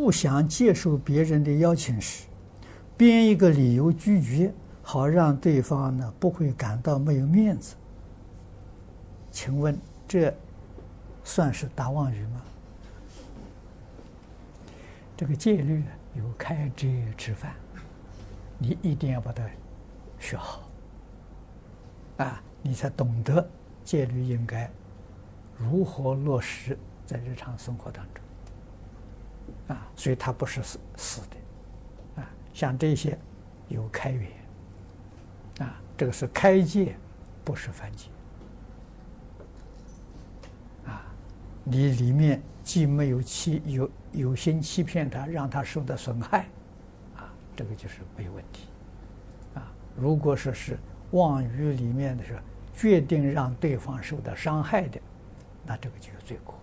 不想接受别人的邀请时，编一个理由拒绝，好让对方呢不会感到没有面子。请问这算是答妄语吗？这个戒律有开遮吃饭，你一定要把它学好啊，你才懂得戒律应该如何落实在日常生活当中。啊，所以它不是死死的，啊，像这些有开缘，啊，这个是开戒，不是犯戒，啊，你里面既没有欺有有心欺骗他，让他受到损害，啊，这个就是没有问题，啊，如果说是妄语里面的是决定让对方受到伤害的，那这个就有罪过。